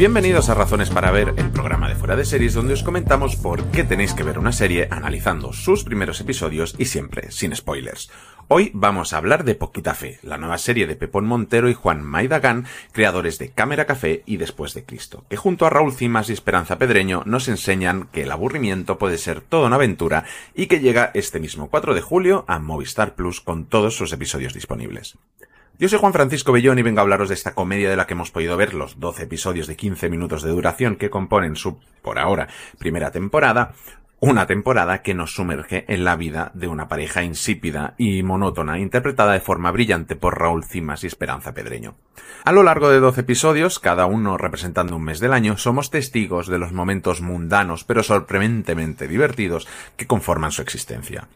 Bienvenidos a Razones para Ver, el programa de Fuera de Series donde os comentamos por qué tenéis que ver una serie analizando sus primeros episodios y siempre sin spoilers. Hoy vamos a hablar de Poquita Fe, la nueva serie de Pepón Montero y Juan Maidagán, creadores de Cámara Café y Después de Cristo, que junto a Raúl Cimas y Esperanza Pedreño nos enseñan que el aburrimiento puede ser toda una aventura y que llega este mismo 4 de julio a Movistar Plus con todos sus episodios disponibles. Yo soy Juan Francisco Bellón y vengo a hablaros de esta comedia de la que hemos podido ver los 12 episodios de 15 minutos de duración que componen su, por ahora, primera temporada, una temporada que nos sumerge en la vida de una pareja insípida y monótona, interpretada de forma brillante por Raúl Cimas y Esperanza Pedreño. A lo largo de 12 episodios, cada uno representando un mes del año, somos testigos de los momentos mundanos pero sorprendentemente divertidos que conforman su existencia.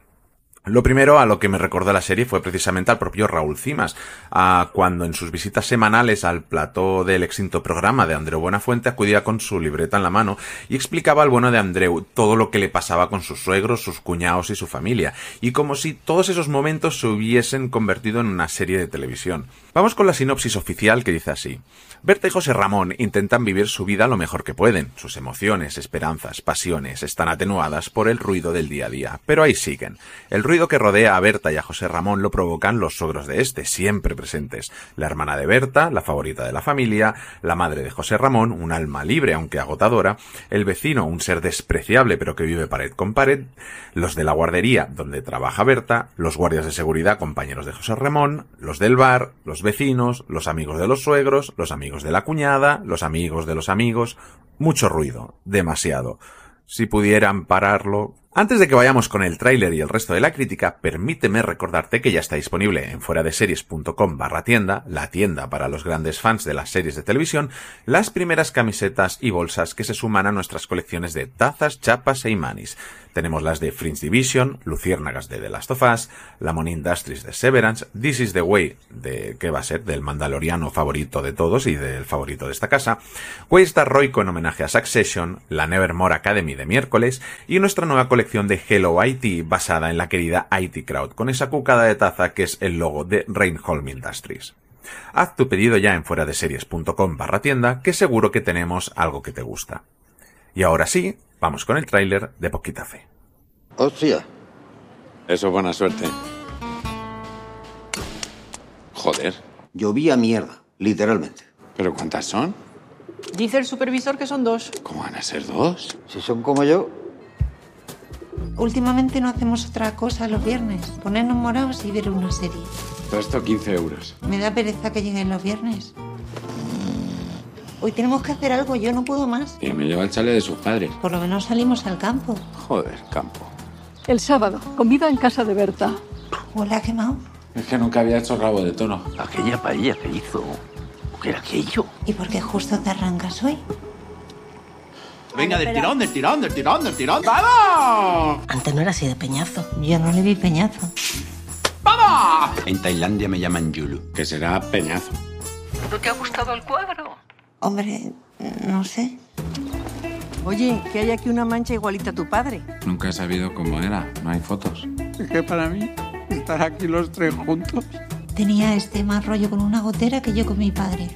Lo primero a lo que me recordó la serie fue precisamente al propio Raúl Cimas, a cuando en sus visitas semanales al plató del extinto programa de Andreu Buenafuente acudía con su libreta en la mano y explicaba al bueno de Andreu todo lo que le pasaba con sus suegros, sus cuñados y su familia, y como si todos esos momentos se hubiesen convertido en una serie de televisión. Vamos con la sinopsis oficial que dice así. Berta y José Ramón intentan vivir su vida lo mejor que pueden. Sus emociones, esperanzas, pasiones están atenuadas por el ruido del día a día, pero ahí siguen. El ruido que rodea a Berta y a José Ramón lo provocan los suegros de este, siempre presentes. La hermana de Berta, la favorita de la familia, la madre de José Ramón, un alma libre aunque agotadora, el vecino, un ser despreciable pero que vive pared con pared, los de la guardería donde trabaja Berta, los guardias de seguridad compañeros de José Ramón, los del bar, los vecinos, los amigos de los suegros, los amigos de la cuñada, los amigos de los amigos, mucho ruido, demasiado. Si pudieran pararlo. Antes de que vayamos con el tráiler y el resto de la crítica, permíteme recordarte que ya está disponible en fueradeseries.com barra tienda, la tienda para los grandes fans de las series de televisión, las primeras camisetas y bolsas que se suman a nuestras colecciones de tazas, chapas e imanis. Tenemos las de Fringe Division, Luciérnagas de The Last of Us, Lamon Industries de Severance, This is the Way de, ¿qué va a ser? Del mandaloriano favorito de todos y del favorito de esta casa, Waystar Roico en homenaje a Succession, la Nevermore Academy de miércoles y nuestra nueva colección de Hello IT basada en la querida IT Crowd con esa cucada de taza que es el logo de Reinholm Industries. Haz tu pedido ya en fueradeseries.com barra tienda que seguro que tenemos algo que te gusta. Y ahora sí, vamos con el tráiler de Poquita Fe. Hostia. Eso es buena suerte. Joder. Llovía mierda, literalmente. ¿Pero cuántas son? Dice el supervisor que son dos. ¿Cómo van a ser dos? Si son como yo, Últimamente no hacemos otra cosa los viernes, ponernos morados y ver una serie. Todo esto 15 euros. Me da pereza que lleguen los viernes. Hoy tenemos que hacer algo, yo no puedo más. Y me lleva el chale de sus padres. Por lo menos salimos al campo. Joder, campo. El sábado, comida en casa de Berta. Hola, quemado. Es que nunca había hecho rabo de tono. aquella paella que hizo. ¿Qué era aquello? ¿Y por qué justo te arrancas hoy? Venga, del tirón, del tirón, del tirón, del tirón. ¡Vamos! Antes no era así de peñazo. Yo no le vi peñazo. ¡Vamos! En Tailandia me llaman Yulu. Que será peñazo. ¿No te ha gustado el cuadro? Hombre, no sé. Oye, que hay aquí una mancha igualita a tu padre. Nunca he sabido cómo era. No hay fotos. Es que para mí, estar aquí los tres juntos. Tenía este más rollo con una gotera que yo con mi padre.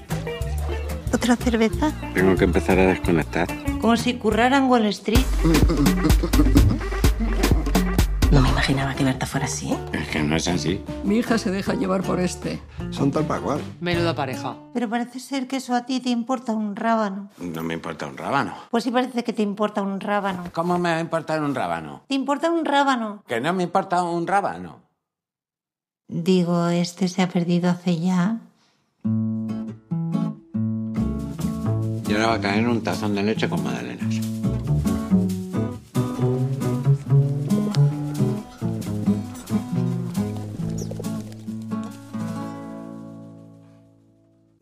¿Otra cerveza? Tengo que empezar a desconectar. Como si currara en Wall Street. Imaginaba que Berta fuera así. Es que no es así. Mi hija se deja llevar por este. Son tal para cual. Menuda pareja. Pero parece ser que eso a ti te importa un rábano. No me importa un rábano. Pues sí parece que te importa un rábano. ¿Cómo me va a importar un rábano? ¿Te importa un rábano? Que no me importa un rábano. Digo, este se ha perdido hace ya. Y ahora va a caer un tazón de leche con magdalenas.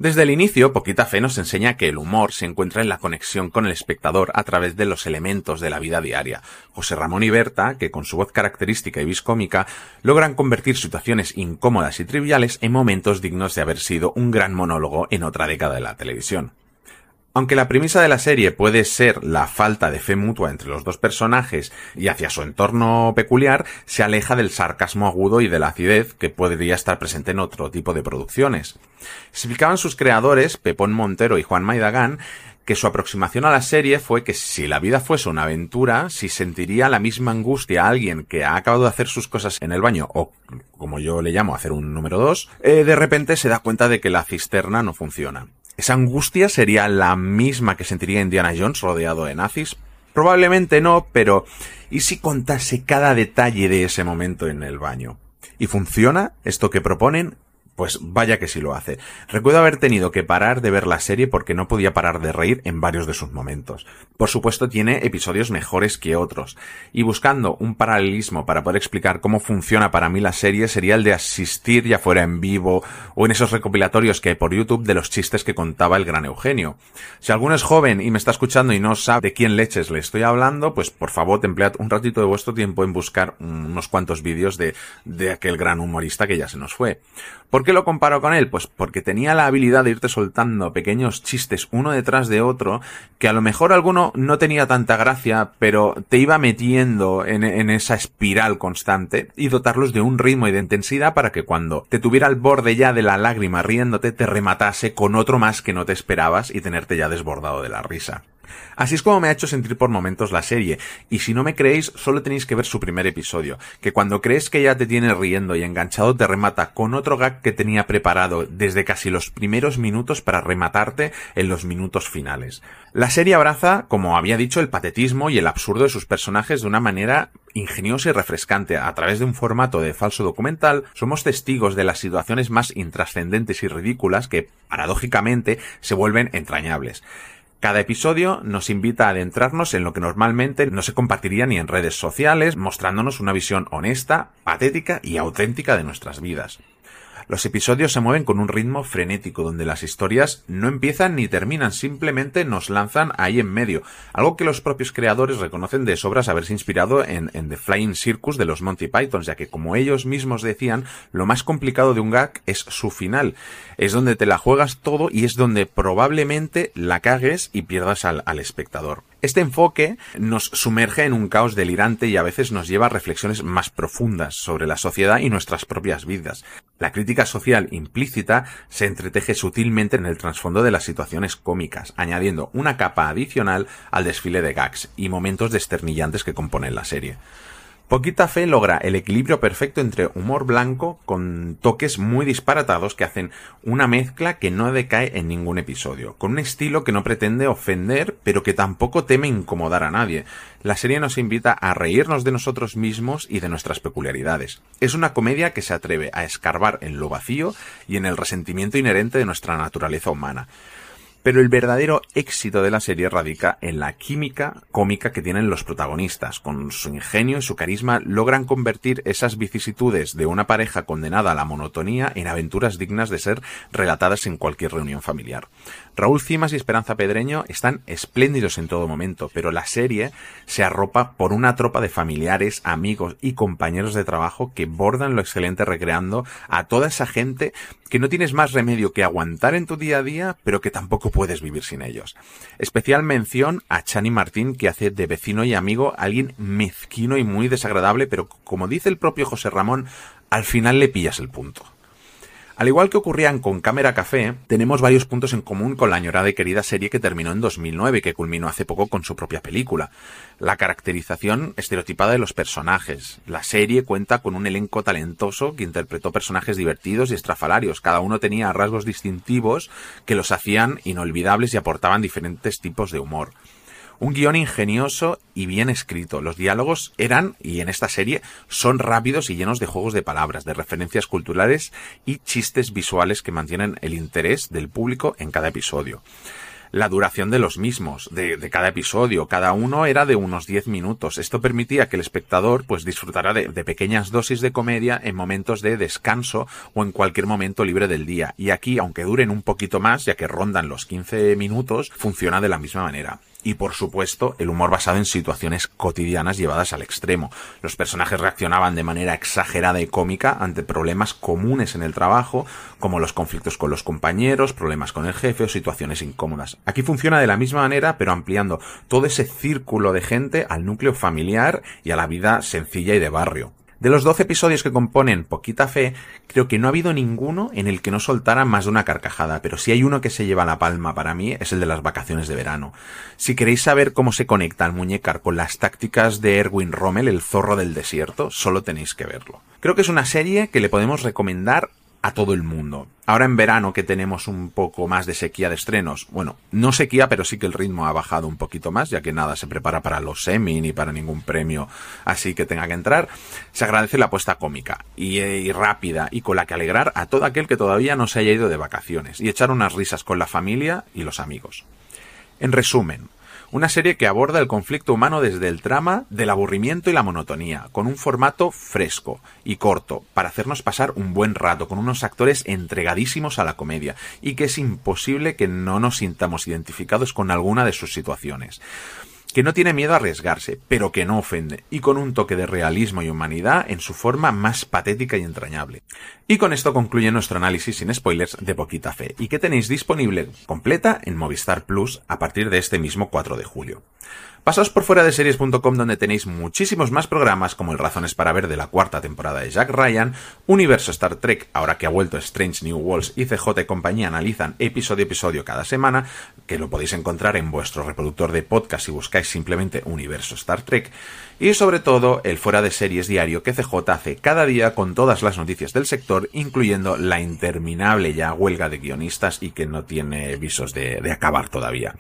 Desde el inicio, Poquita Fe nos enseña que el humor se encuentra en la conexión con el espectador a través de los elementos de la vida diaria. José Ramón y Berta, que con su voz característica y viscómica, logran convertir situaciones incómodas y triviales en momentos dignos de haber sido un gran monólogo en otra década de la televisión. Aunque la premisa de la serie puede ser la falta de fe mutua entre los dos personajes y hacia su entorno peculiar, se aleja del sarcasmo agudo y de la acidez que podría estar presente en otro tipo de producciones. Explicaban sus creadores, Pepón Montero y Juan Maidagán, que su aproximación a la serie fue que si la vida fuese una aventura, si sentiría la misma angustia a alguien que ha acabado de hacer sus cosas en el baño, o como yo le llamo, hacer un número dos, eh, de repente se da cuenta de que la cisterna no funciona. ¿Esa angustia sería la misma que sentiría Indiana Jones rodeado de nazis? Probablemente no, pero ¿y si contase cada detalle de ese momento en el baño? ¿Y funciona esto que proponen? Pues vaya que sí lo hace. Recuerdo haber tenido que parar de ver la serie porque no podía parar de reír en varios de sus momentos. Por supuesto tiene episodios mejores que otros. Y buscando un paralelismo para poder explicar cómo funciona para mí la serie sería el de asistir ya fuera en vivo o en esos recopilatorios que hay por YouTube de los chistes que contaba el gran Eugenio. Si alguno es joven y me está escuchando y no sabe de quién leches le estoy hablando, pues por favor emplead un ratito de vuestro tiempo en buscar unos cuantos vídeos de, de aquel gran humorista que ya se nos fue. ¿Por qué lo comparo con él? Pues porque tenía la habilidad de irte soltando pequeños chistes uno detrás de otro, que a lo mejor alguno no tenía tanta gracia, pero te iba metiendo en, en esa espiral constante y dotarlos de un ritmo y de intensidad para que cuando te tuviera al borde ya de la lágrima riéndote, te rematase con otro más que no te esperabas y tenerte ya desbordado de la risa. Así es como me ha hecho sentir por momentos la serie, y si no me creéis, solo tenéis que ver su primer episodio, que cuando crees que ya te tiene riendo y enganchado te remata con otro gag que tenía preparado desde casi los primeros minutos para rematarte en los minutos finales. La serie abraza, como había dicho, el patetismo y el absurdo de sus personajes de una manera ingeniosa y refrescante. A través de un formato de falso documental, somos testigos de las situaciones más intrascendentes y ridículas que, paradójicamente, se vuelven entrañables. Cada episodio nos invita a adentrarnos en lo que normalmente no se compartiría ni en redes sociales, mostrándonos una visión honesta, patética y auténtica de nuestras vidas. Los episodios se mueven con un ritmo frenético, donde las historias no empiezan ni terminan, simplemente nos lanzan ahí en medio, algo que los propios creadores reconocen de sobras haberse inspirado en, The Flying Circus de los Monty Python, ya que como ellos mismos decían, lo más complicado de un gag es su final, es donde te la juegas todo y es donde probablemente la cagues y pierdas al espectador. Este enfoque nos sumerge en un caos delirante y a veces nos lleva a reflexiones más profundas sobre la sociedad y nuestras propias vidas. La crítica social implícita se entreteje sutilmente en el trasfondo de las situaciones cómicas, añadiendo una capa adicional al desfile de gags y momentos desternillantes que componen la serie. Poquita Fe logra el equilibrio perfecto entre humor blanco con toques muy disparatados que hacen una mezcla que no decae en ningún episodio, con un estilo que no pretende ofender pero que tampoco teme incomodar a nadie. La serie nos invita a reírnos de nosotros mismos y de nuestras peculiaridades. Es una comedia que se atreve a escarbar en lo vacío y en el resentimiento inherente de nuestra naturaleza humana. Pero el verdadero éxito de la serie radica en la química cómica que tienen los protagonistas. Con su ingenio y su carisma logran convertir esas vicisitudes de una pareja condenada a la monotonía en aventuras dignas de ser relatadas en cualquier reunión familiar. Raúl Cimas y Esperanza Pedreño están espléndidos en todo momento, pero la serie se arropa por una tropa de familiares, amigos y compañeros de trabajo que bordan lo excelente recreando a toda esa gente que no tienes más remedio que aguantar en tu día a día, pero que tampoco puedes vivir sin ellos. Especial mención a Chani Martín, que hace de vecino y amigo alguien mezquino y muy desagradable, pero como dice el propio José Ramón, al final le pillas el punto. Al igual que ocurrían con Cámara Café, tenemos varios puntos en común con la añorada y querida serie que terminó en 2009 y que culminó hace poco con su propia película. La caracterización estereotipada de los personajes. La serie cuenta con un elenco talentoso que interpretó personajes divertidos y estrafalarios. Cada uno tenía rasgos distintivos que los hacían inolvidables y aportaban diferentes tipos de humor. Un guion ingenioso y bien escrito. Los diálogos eran, y en esta serie, son rápidos y llenos de juegos de palabras, de referencias culturales y chistes visuales que mantienen el interés del público en cada episodio la duración de los mismos, de, cada episodio. Cada uno era de unos 10 minutos. Esto permitía que el espectador pues disfrutara de, de, pequeñas dosis de comedia en momentos de descanso o en cualquier momento libre del día. Y aquí, aunque duren un poquito más, ya que rondan los 15 minutos, funciona de la misma manera. Y por supuesto el humor basado en situaciones cotidianas llevadas al extremo. Los personajes reaccionaban de manera exagerada y cómica ante problemas comunes en el trabajo, como los conflictos con los compañeros, problemas con el jefe o situaciones incómodas. Aquí funciona de la misma manera, pero ampliando todo ese círculo de gente al núcleo familiar y a la vida sencilla y de barrio. De los 12 episodios que componen Poquita Fe, creo que no ha habido ninguno en el que no soltara más de una carcajada, pero si hay uno que se lleva la palma para mí es el de las vacaciones de verano. Si queréis saber cómo se conecta el muñecar con las tácticas de Erwin Rommel, el zorro del desierto, solo tenéis que verlo. Creo que es una serie que le podemos recomendar a todo el mundo. Ahora en verano que tenemos un poco más de sequía de estrenos, bueno, no sequía, pero sí que el ritmo ha bajado un poquito más, ya que nada se prepara para los semi ni para ningún premio así que tenga que entrar, se agradece la apuesta cómica y, y rápida y con la que alegrar a todo aquel que todavía no se haya ido de vacaciones y echar unas risas con la familia y los amigos. En resumen, una serie que aborda el conflicto humano desde el trama del aburrimiento y la monotonía, con un formato fresco y corto, para hacernos pasar un buen rato, con unos actores entregadísimos a la comedia, y que es imposible que no nos sintamos identificados con alguna de sus situaciones que no tiene miedo a arriesgarse, pero que no ofende, y con un toque de realismo y humanidad en su forma más patética y entrañable. Y con esto concluye nuestro análisis sin spoilers de Poquita Fe, y que tenéis disponible completa en Movistar Plus a partir de este mismo 4 de julio. Pasaos por fuera de series.com donde tenéis muchísimos más programas como el Razones para ver de la cuarta temporada de Jack Ryan, Universo Star Trek, ahora que ha vuelto Strange New Worlds y CJ y compañía analizan episodio a episodio cada semana, que lo podéis encontrar en vuestro reproductor de podcast si buscáis simplemente Universo Star Trek, y sobre todo el fuera de series diario que CJ hace cada día con todas las noticias del sector, incluyendo la interminable ya huelga de guionistas y que no tiene visos de, de acabar todavía.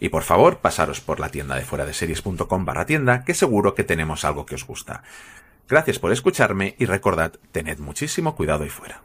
Y por favor, pasaros por la tienda de fuera de series.com barra tienda, que seguro que tenemos algo que os gusta. Gracias por escucharme y recordad, tened muchísimo cuidado ahí fuera.